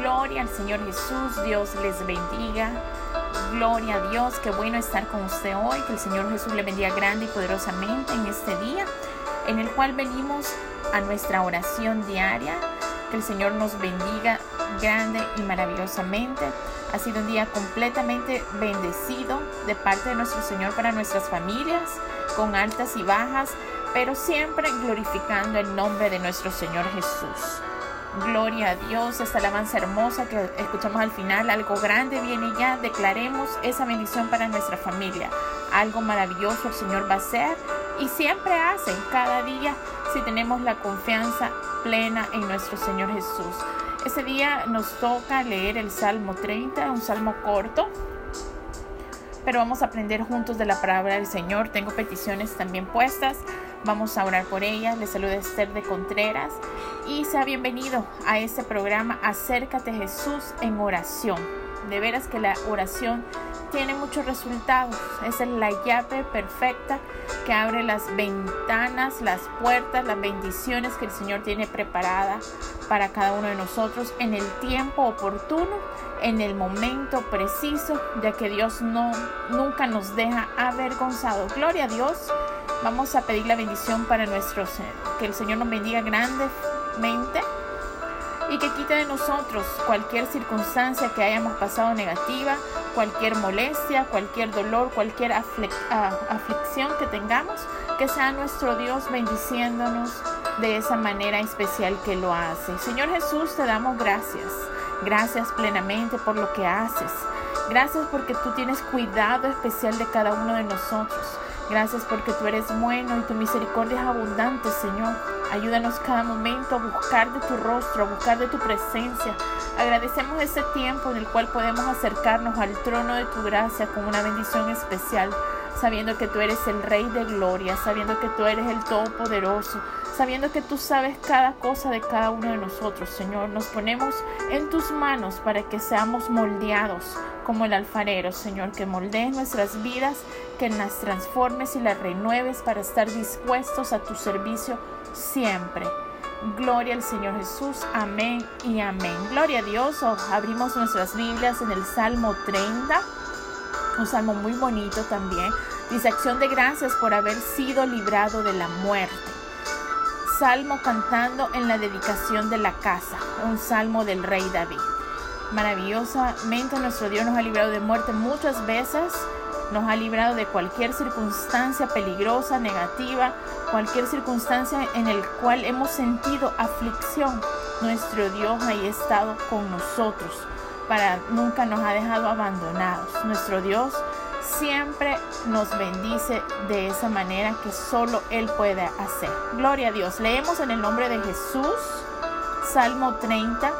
Gloria al Señor Jesús, Dios les bendiga. Gloria a Dios, qué bueno estar con usted hoy, que el Señor Jesús le bendiga grande y poderosamente en este día, en el cual venimos a nuestra oración diaria, que el Señor nos bendiga grande y maravillosamente. Ha sido un día completamente bendecido de parte de nuestro Señor para nuestras familias, con altas y bajas, pero siempre glorificando el nombre de nuestro Señor Jesús. Gloria a Dios, esta alabanza hermosa que escuchamos al final, algo grande viene ya, declaremos esa bendición para nuestra familia. Algo maravilloso el Señor va a hacer y siempre hace cada día si tenemos la confianza plena en nuestro Señor Jesús. Ese día nos toca leer el Salmo 30, un salmo corto, pero vamos a aprender juntos de la palabra del Señor. Tengo peticiones también puestas. Vamos a orar por ellas. Les saluda Esther de Contreras y sea bienvenido a este programa Acércate Jesús en oración. De veras que la oración tiene muchos resultados. Esa es la llave perfecta que abre las ventanas, las puertas, las bendiciones que el Señor tiene preparada para cada uno de nosotros en el tiempo oportuno, en el momento preciso, ya que Dios no nunca nos deja avergonzados. Gloria a Dios. Vamos a pedir la bendición para nuestros, que el Señor nos bendiga y que quite de nosotros cualquier circunstancia que hayamos pasado negativa, cualquier molestia, cualquier dolor, cualquier aflicción que tengamos, que sea nuestro Dios bendiciéndonos de esa manera especial que lo hace. Señor Jesús, te damos gracias. Gracias plenamente por lo que haces. Gracias porque tú tienes cuidado especial de cada uno de nosotros. Gracias porque tú eres bueno y tu misericordia es abundante, Señor. Ayúdanos cada momento a buscar de tu rostro, a buscar de tu presencia. Agradecemos este tiempo en el cual podemos acercarnos al trono de tu gracia con una bendición especial, sabiendo que tú eres el Rey de Gloria, sabiendo que tú eres el Todopoderoso, sabiendo que tú sabes cada cosa de cada uno de nosotros, Señor. Nos ponemos en tus manos para que seamos moldeados como el alfarero, Señor, que moldees nuestras vidas, que las transformes y las renueves para estar dispuestos a tu servicio siempre. Gloria al Señor Jesús. Amén y amén. Gloria a Dios. abrimos nuestras Biblias en el Salmo 30. Un salmo muy bonito también. Dice acción de gracias por haber sido librado de la muerte. Salmo cantando en la dedicación de la casa. Un salmo del rey David. Maravillosamente nuestro Dios nos ha librado de muerte muchas veces, nos ha librado de cualquier circunstancia peligrosa, negativa, cualquier circunstancia en el cual hemos sentido aflicción. Nuestro Dios ha estado con nosotros, para nunca nos ha dejado abandonados. Nuestro Dios siempre nos bendice de esa manera que solo Él puede hacer. Gloria a Dios. Leemos en el nombre de Jesús, Salmo 30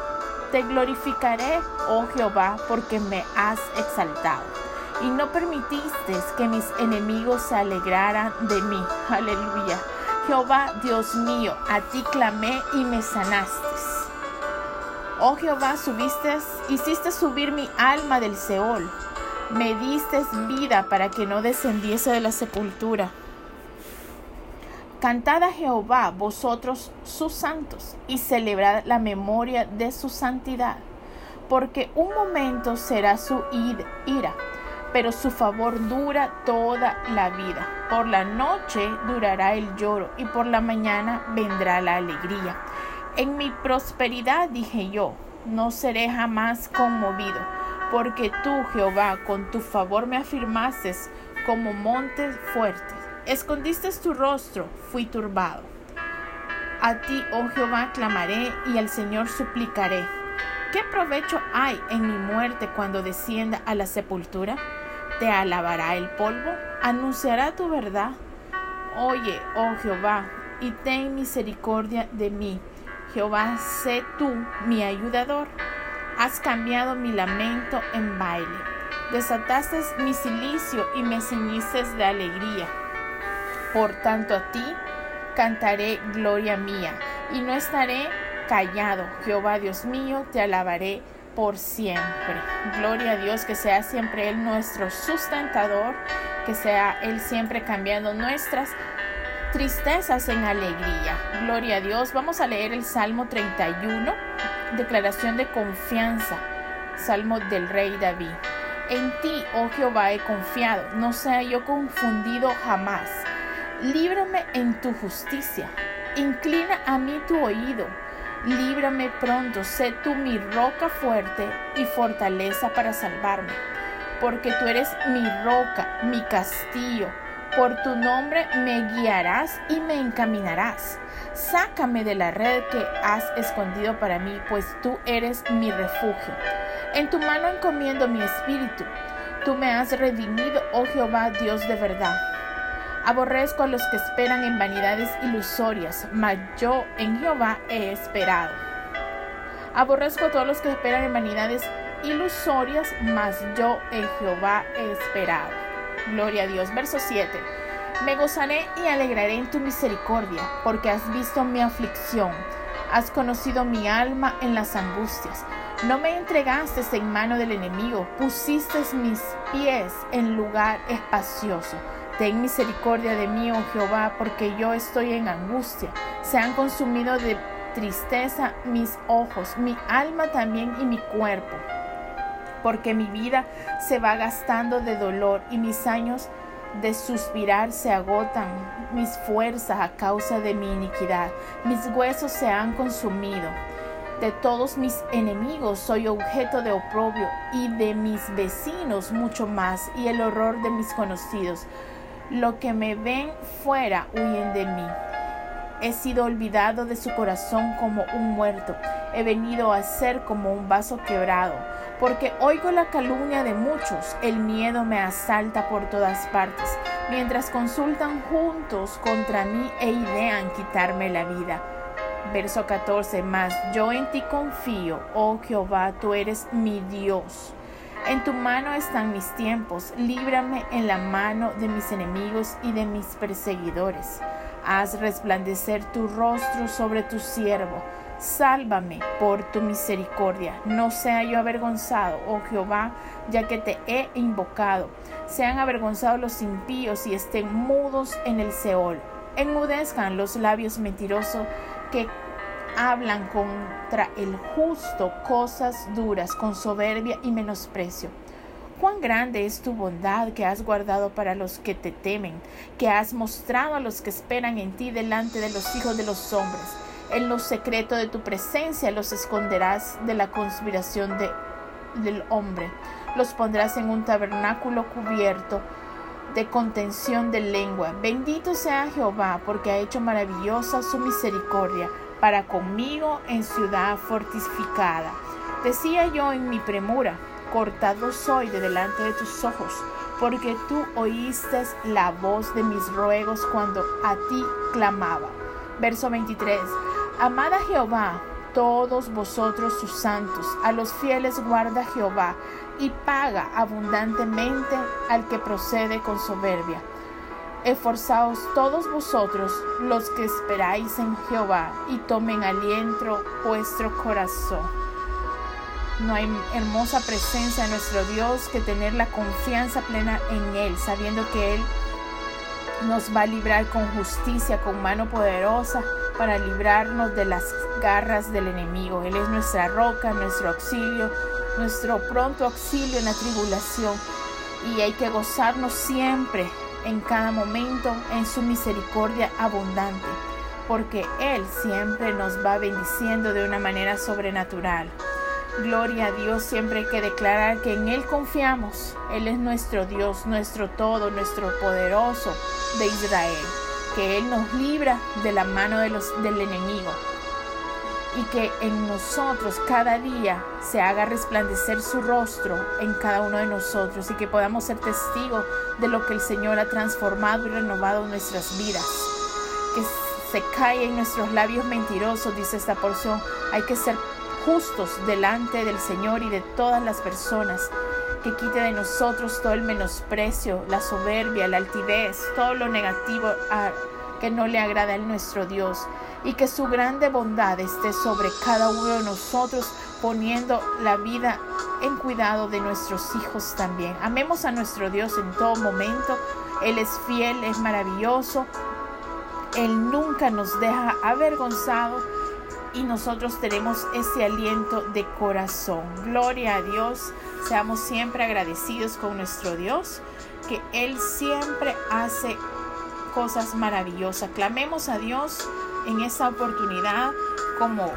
te glorificaré, oh Jehová, porque me has exaltado. Y no permitiste que mis enemigos se alegraran de mí. Aleluya. Jehová, Dios mío, a ti clamé y me sanaste. Oh Jehová, subiste, hiciste subir mi alma del Seol. Me diste vida para que no descendiese de la sepultura. Cantad a Jehová vosotros sus santos y celebrad la memoria de su santidad, porque un momento será su ira, pero su favor dura toda la vida. Por la noche durará el lloro y por la mañana vendrá la alegría. En mi prosperidad dije yo, no seré jamás conmovido, porque tú, Jehová, con tu favor me afirmaste como monte fuerte Escondiste tu rostro, fui turbado. A ti, oh Jehová, clamaré y al Señor suplicaré. ¿Qué provecho hay en mi muerte cuando descienda a la sepultura? ¿Te alabará el polvo? ¿Anunciará tu verdad? Oye, oh Jehová, y ten misericordia de mí. Jehová, sé tú mi ayudador. Has cambiado mi lamento en baile. Desataste mi silicio y me ceñiste de alegría. Por tanto a ti cantaré gloria mía y no estaré callado. Jehová Dios mío, te alabaré por siempre. Gloria a Dios, que sea siempre Él nuestro sustentador, que sea Él siempre cambiando nuestras tristezas en alegría. Gloria a Dios. Vamos a leer el Salmo 31, declaración de confianza Salmo del rey David. En ti, oh Jehová, he confiado, no sea yo confundido jamás. Líbrame en tu justicia, inclina a mí tu oído, líbrame pronto, sé tú mi roca fuerte y fortaleza para salvarme, porque tú eres mi roca, mi castillo, por tu nombre me guiarás y me encaminarás. Sácame de la red que has escondido para mí, pues tú eres mi refugio. En tu mano encomiendo mi espíritu. Tú me has redimido, oh Jehová, Dios de verdad. Aborrezco a los que esperan en vanidades ilusorias, mas yo en Jehová he esperado. Aborrezco a todos los que esperan en vanidades ilusorias, mas yo en Jehová he esperado. Gloria a Dios. Verso 7. Me gozaré y alegraré en tu misericordia, porque has visto mi aflicción, has conocido mi alma en las angustias. No me entregaste en mano del enemigo, pusiste mis pies en lugar espacioso. Ten misericordia de mí, oh Jehová, porque yo estoy en angustia. Se han consumido de tristeza mis ojos, mi alma también y mi cuerpo, porque mi vida se va gastando de dolor y mis años de suspirar se agotan mis fuerzas a causa de mi iniquidad. Mis huesos se han consumido. De todos mis enemigos soy objeto de oprobio y de mis vecinos mucho más y el horror de mis conocidos. Lo que me ven fuera huyen de mí. He sido olvidado de su corazón como un muerto. He venido a ser como un vaso quebrado porque oigo la calumnia de muchos, el miedo me asalta por todas partes, mientras consultan juntos contra mí e idean quitarme la vida. Verso 14, mas yo en ti confío, oh Jehová, tú eres mi Dios. En tu mano están mis tiempos, líbrame en la mano de mis enemigos y de mis perseguidores. Haz resplandecer tu rostro sobre tu siervo Sálvame por tu misericordia. No sea yo avergonzado, oh Jehová, ya que te he invocado. Sean avergonzados los impíos y estén mudos en el Seol. Enmudezcan los labios mentirosos que hablan contra el justo cosas duras con soberbia y menosprecio. Cuán grande es tu bondad que has guardado para los que te temen, que has mostrado a los que esperan en ti delante de los hijos de los hombres en lo secreto de tu presencia los esconderás de la conspiración de, del hombre. Los pondrás en un tabernáculo cubierto de contención de lengua. Bendito sea Jehová, porque ha hecho maravillosa su misericordia para conmigo en ciudad fortificada. Decía yo en mi premura, cortado soy de delante de tus ojos, porque tú oíste la voz de mis ruegos cuando a ti clamaba. Verso 23. Amad a Jehová, todos vosotros sus santos, a los fieles guarda Jehová, y paga abundantemente al que procede con soberbia. Esforzaos todos vosotros los que esperáis en Jehová, y tomen aliento vuestro corazón. No hay hermosa presencia de nuestro Dios que tener la confianza plena en Él, sabiendo que Él nos va a librar con justicia, con mano poderosa para librarnos de las garras del enemigo. Él es nuestra roca, nuestro auxilio, nuestro pronto auxilio en la tribulación. Y hay que gozarnos siempre, en cada momento, en su misericordia abundante, porque Él siempre nos va bendiciendo de una manera sobrenatural. Gloria a Dios, siempre hay que declarar que en Él confiamos. Él es nuestro Dios, nuestro todo, nuestro poderoso de Israel que Él nos libra de la mano de los, del enemigo y que en nosotros cada día se haga resplandecer su rostro en cada uno de nosotros y que podamos ser testigos de lo que el Señor ha transformado y renovado en nuestras vidas. Que se cae en nuestros labios mentirosos, dice esta porción. Hay que ser justos delante del Señor y de todas las personas que quite de nosotros todo el menosprecio, la soberbia, la altivez, todo lo negativo que no le agrada a nuestro Dios y que su grande bondad esté sobre cada uno de nosotros poniendo la vida en cuidado de nuestros hijos también. Amemos a nuestro Dios en todo momento. Él es fiel, es maravilloso. Él nunca nos deja avergonzado y nosotros tenemos ese aliento de corazón. Gloria a Dios. Seamos siempre agradecidos con nuestro Dios, que Él siempre hace cosas maravillosas. Clamemos a Dios en esa oportunidad como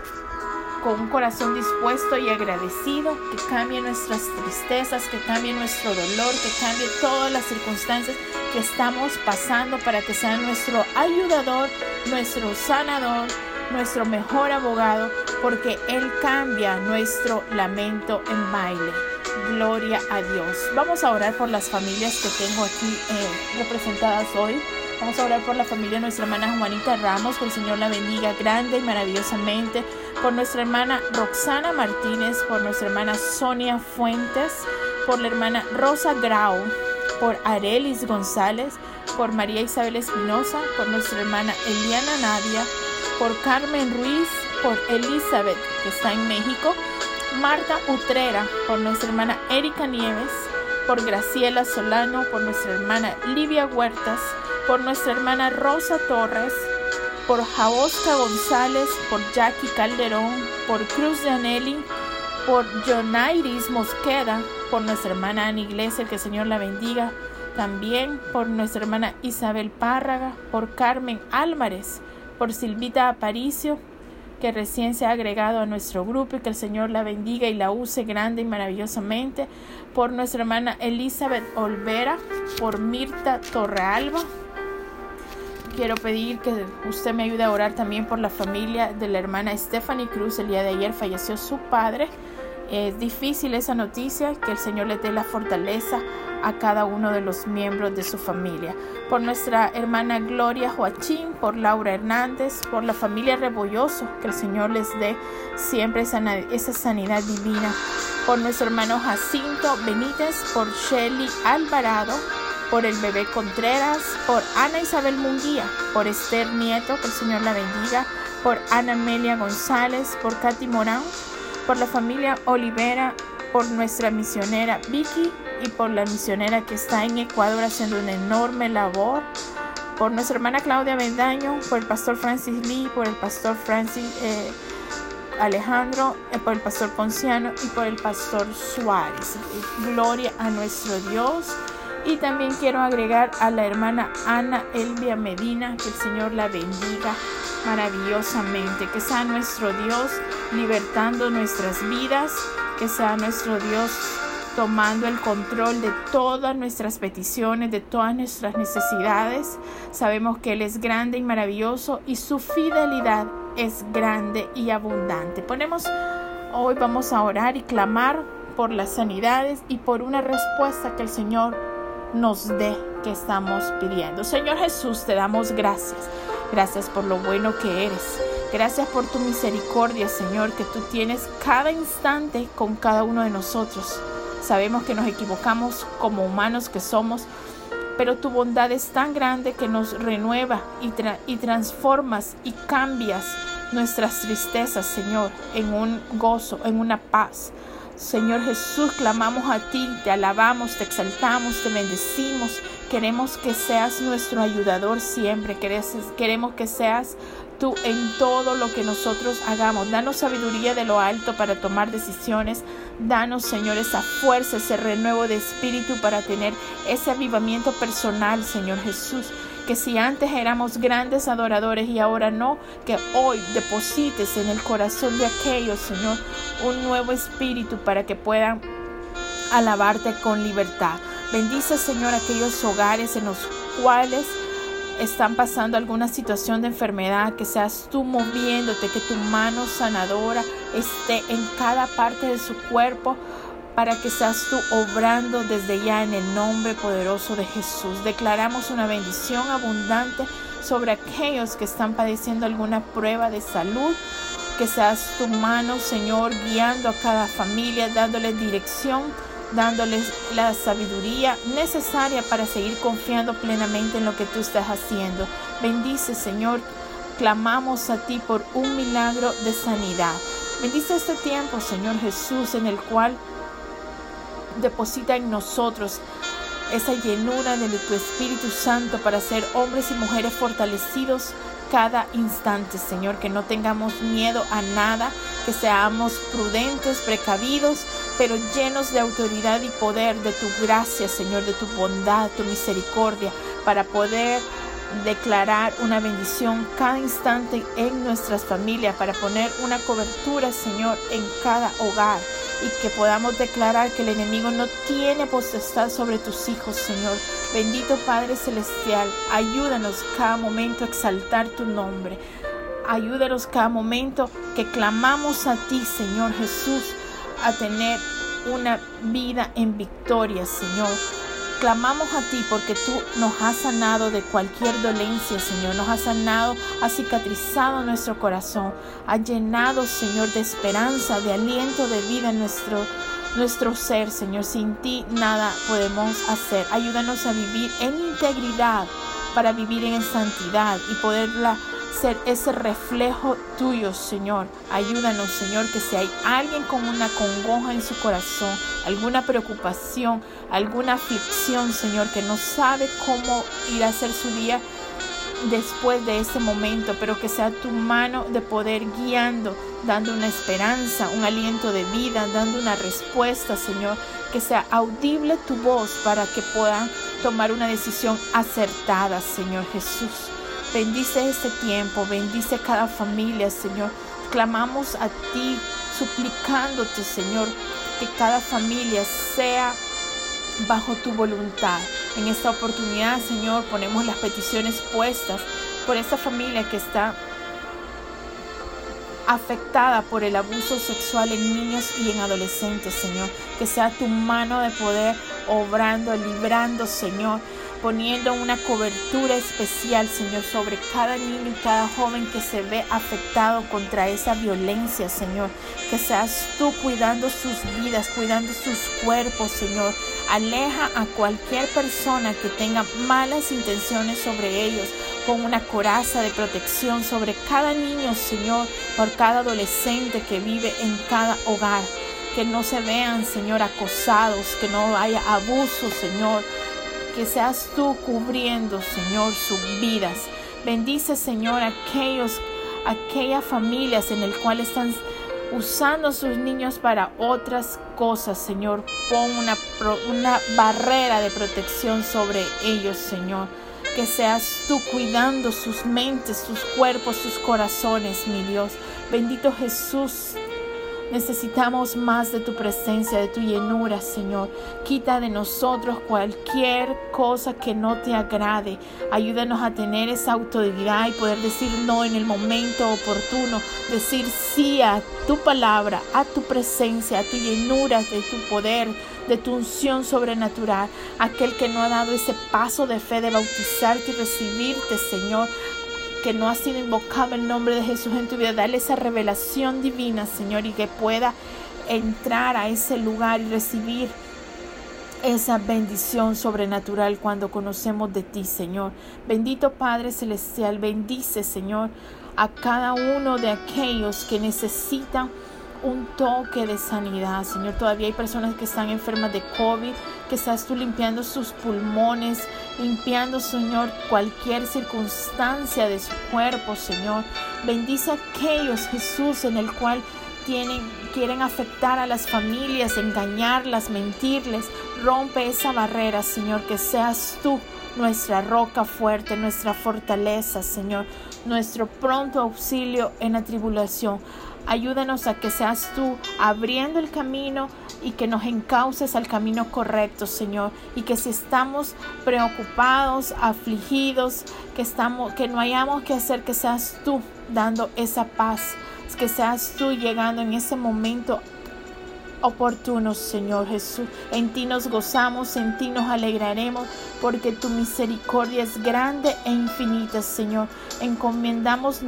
con un corazón dispuesto y agradecido, que cambie nuestras tristezas, que cambie nuestro dolor, que cambie todas las circunstancias que estamos pasando para que sea nuestro ayudador, nuestro sanador, nuestro mejor abogado, porque Él cambia nuestro lamento en baile. Gloria a Dios. Vamos a orar por las familias que tengo aquí eh, representadas hoy. Vamos a orar por la familia de nuestra hermana Juanita Ramos, que el Señor la bendiga grande y maravillosamente. Por nuestra hermana Roxana Martínez, por nuestra hermana Sonia Fuentes, por la hermana Rosa Grau, por Arelis González, por María Isabel Espinosa, por nuestra hermana Eliana Nadia, por Carmen Ruiz, por Elizabeth, que está en México, Marta Utrera, por nuestra hermana Erika Nieves, por Graciela Solano, por nuestra hermana Livia Huertas, por nuestra hermana Rosa Torres, por Jaosca González, por Jackie Calderón, por Cruz de Aneli, por Jonairis Mosqueda, por nuestra hermana Ana Iglesia, que el Señor la bendiga, también por nuestra hermana Isabel Párraga, por Carmen Álvarez, por Silvita Aparicio, que recién se ha agregado a nuestro grupo y que el Señor la bendiga y la use grande y maravillosamente, por nuestra hermana Elizabeth Olvera, por Mirta Torrealba, quiero pedir que usted me ayude a orar también por la familia de la hermana Stephanie Cruz. El día de ayer falleció su padre. Es difícil esa noticia, que el Señor le dé la fortaleza a cada uno de los miembros de su familia. Por nuestra hermana Gloria Joachín, por Laura Hernández, por la familia Rebolloso, que el Señor les dé siempre esa sanidad divina. Por nuestro hermano Jacinto Benítez, por Shelly Alvarado, por el bebé Contreras, por Ana Isabel Munguía, por Esther Nieto, que el Señor la bendiga, por Ana Amelia González, por Katy Morán, por la familia Olivera, por nuestra misionera Vicky y por la misionera que está en Ecuador haciendo una enorme labor, por nuestra hermana Claudia Bendaño, por el pastor Francis Lee, por el pastor Francis eh, Alejandro, eh, por el pastor Ponciano y por el pastor Suárez. Gloria a nuestro Dios. Y también quiero agregar a la hermana Ana Elvia Medina, que el Señor la bendiga maravillosamente, que sea nuestro Dios libertando nuestras vidas, que sea nuestro Dios tomando el control de todas nuestras peticiones, de todas nuestras necesidades. Sabemos que Él es grande y maravilloso y su fidelidad es grande y abundante. Ponemos, hoy vamos a orar y clamar por las sanidades y por una respuesta que el Señor nos dé que estamos pidiendo. Señor Jesús, te damos gracias. Gracias por lo bueno que eres. Gracias por tu misericordia, Señor, que tú tienes cada instante con cada uno de nosotros. Sabemos que nos equivocamos como humanos que somos, pero tu bondad es tan grande que nos renueva y, y transformas y cambias nuestras tristezas, Señor, en un gozo, en una paz. Señor Jesús, clamamos a ti, te alabamos, te exaltamos, te bendecimos. Queremos que seas nuestro ayudador siempre. Queremos que seas tú en todo lo que nosotros hagamos. Danos sabiduría de lo alto para tomar decisiones. Danos, Señor, esa fuerza, ese renuevo de espíritu para tener ese avivamiento personal, Señor Jesús que si antes éramos grandes adoradores y ahora no, que hoy deposites en el corazón de aquellos, Señor, un nuevo espíritu para que puedan alabarte con libertad. Bendice, Señor, aquellos hogares en los cuales están pasando alguna situación de enfermedad, que seas tú moviéndote, que tu mano sanadora esté en cada parte de su cuerpo para que seas tú obrando desde ya en el nombre poderoso de Jesús. Declaramos una bendición abundante sobre aquellos que están padeciendo alguna prueba de salud. Que seas tu mano, Señor, guiando a cada familia, dándoles dirección, dándoles la sabiduría necesaria para seguir confiando plenamente en lo que tú estás haciendo. Bendice, Señor. Clamamos a ti por un milagro de sanidad. Bendice este tiempo, Señor Jesús, en el cual deposita en nosotros esa llenura de tu Espíritu Santo para ser hombres y mujeres fortalecidos cada instante, Señor, que no tengamos miedo a nada, que seamos prudentes, precavidos, pero llenos de autoridad y poder de tu gracia, Señor, de tu bondad, tu misericordia, para poder declarar una bendición cada instante en nuestras familias, para poner una cobertura, Señor, en cada hogar y que podamos declarar que el enemigo no tiene potestad sobre tus hijos, Señor. Bendito Padre Celestial, ayúdanos cada momento a exaltar tu nombre. Ayúdanos cada momento que clamamos a ti, Señor Jesús, a tener una vida en victoria, Señor. Clamamos a ti porque tú nos has sanado de cualquier dolencia, Señor. Nos has sanado, has cicatrizado nuestro corazón. Has llenado, Señor, de esperanza, de aliento, de vida en nuestro, nuestro ser, Señor. Sin ti nada podemos hacer. Ayúdanos a vivir en integridad para vivir en santidad y poderla ese reflejo tuyo, Señor. Ayúdanos, Señor, que si hay alguien con una congoja en su corazón, alguna preocupación, alguna aflicción, Señor, que no sabe cómo ir a hacer su día después de ese momento, pero que sea tu mano de poder guiando, dando una esperanza, un aliento de vida, dando una respuesta, Señor, que sea audible tu voz para que puedan tomar una decisión acertada, Señor Jesús. Bendice este tiempo, bendice cada familia, Señor. Clamamos a ti, suplicándote, Señor, que cada familia sea bajo tu voluntad. En esta oportunidad, Señor, ponemos las peticiones puestas por esta familia que está afectada por el abuso sexual en niños y en adolescentes, Señor. Que sea tu mano de poder obrando, librando, Señor poniendo una cobertura especial, Señor, sobre cada niño y cada joven que se ve afectado contra esa violencia, Señor. Que seas tú cuidando sus vidas, cuidando sus cuerpos, Señor. Aleja a cualquier persona que tenga malas intenciones sobre ellos con una coraza de protección sobre cada niño, Señor, por cada adolescente que vive en cada hogar. Que no se vean, Señor, acosados, que no haya abuso, Señor que seas tú cubriendo, Señor, sus vidas. Bendice, Señor, aquellos, aquellas familias en el cual están usando sus niños para otras cosas, Señor. Pon una, una barrera de protección sobre ellos, Señor. Que seas tú cuidando sus mentes, sus cuerpos, sus corazones, mi Dios. Bendito Jesús, Necesitamos más de tu presencia, de tu llenura, Señor. Quita de nosotros cualquier cosa que no te agrade. Ayúdanos a tener esa autoridad y poder decir no en el momento oportuno. Decir sí a tu palabra, a tu presencia, a tu llenura, de tu poder, de tu unción sobrenatural. Aquel que no ha dado ese paso de fe de bautizarte y recibirte, Señor que no ha sido invocado el nombre de Jesús en tu vida, dale esa revelación divina, Señor, y que pueda entrar a ese lugar y recibir esa bendición sobrenatural cuando conocemos de ti, Señor. Bendito Padre Celestial, bendice, Señor, a cada uno de aquellos que necesitan un toque de sanidad, Señor. Todavía hay personas que están enfermas de COVID, que estás tú limpiando sus pulmones, limpiando, Señor, cualquier circunstancia de su cuerpo, Señor. Bendice a aquellos, Jesús, en el cual tienen, quieren afectar a las familias, engañarlas, mentirles. Rompe esa barrera, Señor, que seas tú nuestra roca fuerte, nuestra fortaleza, Señor, nuestro pronto auxilio en la tribulación. Ayúdanos a que seas tú abriendo el camino y que nos encauces al camino correcto, Señor. Y que si estamos preocupados, afligidos, que, estamos, que no hayamos que hacer, que seas tú dando esa paz, que seas tú llegando en ese momento oportuno, Señor Jesús. En ti nos gozamos, en ti nos alegraremos, porque tu misericordia es grande e infinita, Señor. Encomendamos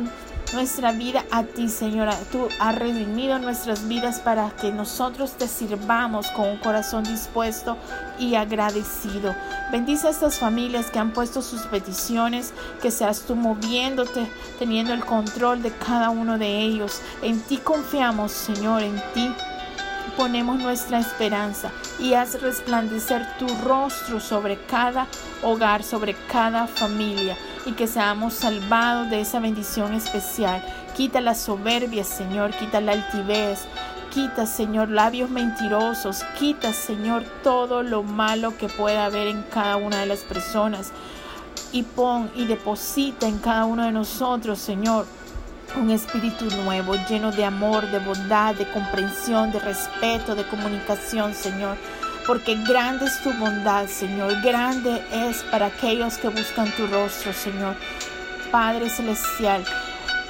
nuestra vida a ti, Señora. Tú has redimido nuestras vidas para que nosotros te sirvamos con un corazón dispuesto y agradecido. Bendice a estas familias que han puesto sus peticiones, que seas tú moviéndote, teniendo el control de cada uno de ellos. En ti confiamos, Señor, en ti ponemos nuestra esperanza y haz resplandecer tu rostro sobre cada hogar, sobre cada familia. y que seamos salvados de esa bendición especial. Quita la soberbia, Señor, quita la altivez, Quita, Señor, labios mentirosos. Quita, Señor, todo lo malo que pueda haber en cada una de las personas. Y pon y deposita en cada uno de nosotros, Señor, un espíritu nuevo, lleno de amor, de bondad, de comprensión, de respeto, de comunicación, Señor. Porque grande es tu bondad, Señor. Grande es para aquellos que buscan tu rostro, Señor. Padre Celestial,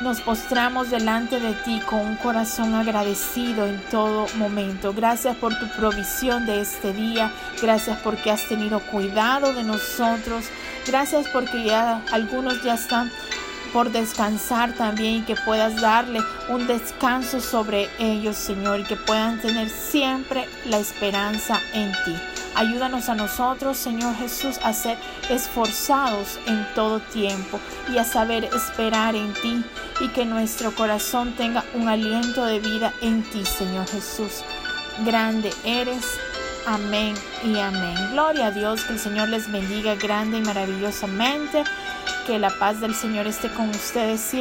nos postramos delante de ti con un corazón agradecido en todo momento. Gracias por tu provisión de este día. Gracias porque has tenido cuidado de nosotros. Gracias porque ya algunos ya están por descansar también y que puedas darle un descanso sobre ellos, Señor, y que puedan tener siempre la esperanza en ti. Ayúdanos a nosotros, Señor Jesús, a ser esforzados en todo tiempo y a saber esperar en ti y que nuestro corazón tenga un aliento de vida en ti, Señor Jesús. Grande eres. Amén y amén. Gloria a Dios, que el Señor les bendiga grande y maravillosamente. Que la paz del Señor esté con ustedes siempre.